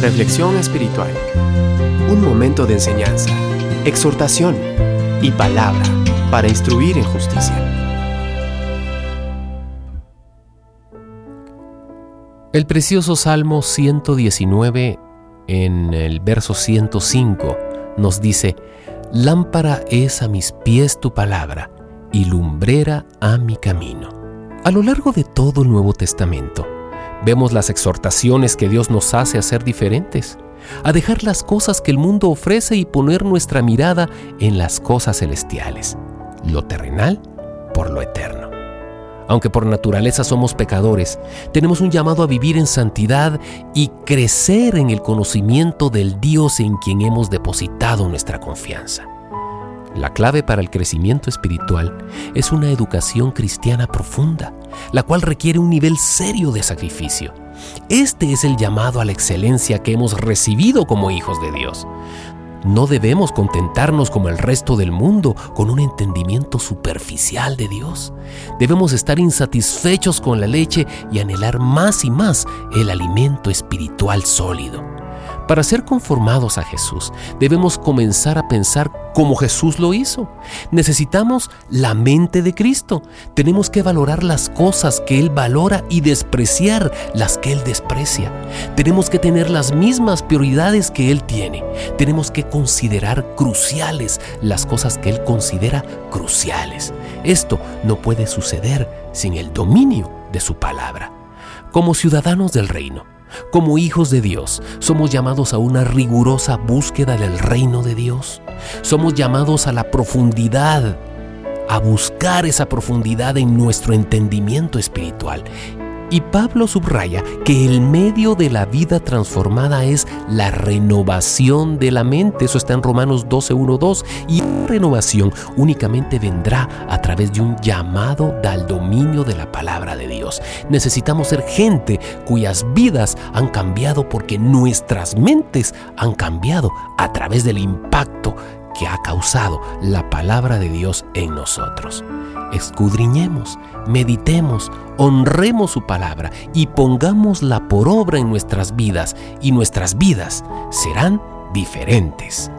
Reflexión espiritual. Un momento de enseñanza, exhortación y palabra para instruir en justicia. El precioso Salmo 119 en el verso 105 nos dice, Lámpara es a mis pies tu palabra y lumbrera a mi camino. A lo largo de todo el Nuevo Testamento, vemos las exhortaciones que Dios nos hace a ser diferentes, a dejar las cosas que el mundo ofrece y poner nuestra mirada en las cosas celestiales, lo terrenal por lo eterno. Aunque por naturaleza somos pecadores, tenemos un llamado a vivir en santidad y crecer en el conocimiento del Dios en quien hemos depositado nuestra confianza. La clave para el crecimiento espiritual es una educación cristiana profunda, la cual requiere un nivel serio de sacrificio. Este es el llamado a la excelencia que hemos recibido como hijos de Dios. No debemos contentarnos como el resto del mundo con un entendimiento superficial de Dios. Debemos estar insatisfechos con la leche y anhelar más y más el alimento espiritual sólido. Para ser conformados a Jesús, debemos comenzar a pensar como Jesús lo hizo. Necesitamos la mente de Cristo. Tenemos que valorar las cosas que Él valora y despreciar las que Él desprecia. Tenemos que tener las mismas prioridades que Él tiene. Tenemos que considerar cruciales las cosas que Él considera cruciales. Esto no puede suceder sin el dominio de su palabra. Como ciudadanos del reino, como hijos de Dios, somos llamados a una rigurosa búsqueda del reino de Dios. Somos llamados a la profundidad, a buscar esa profundidad en nuestro entendimiento espiritual y Pablo subraya que el medio de la vida transformada es la renovación de la mente. Eso está en Romanos 12, 2. Y la renovación únicamente vendrá a través de un llamado al dominio de la palabra de Dios. Necesitamos ser gente cuyas vidas han cambiado porque nuestras mentes han cambiado a través del impacto que ha causado la palabra de Dios en nosotros. Escudriñemos, meditemos, honremos su palabra y pongámosla por obra en nuestras vidas y nuestras vidas serán diferentes.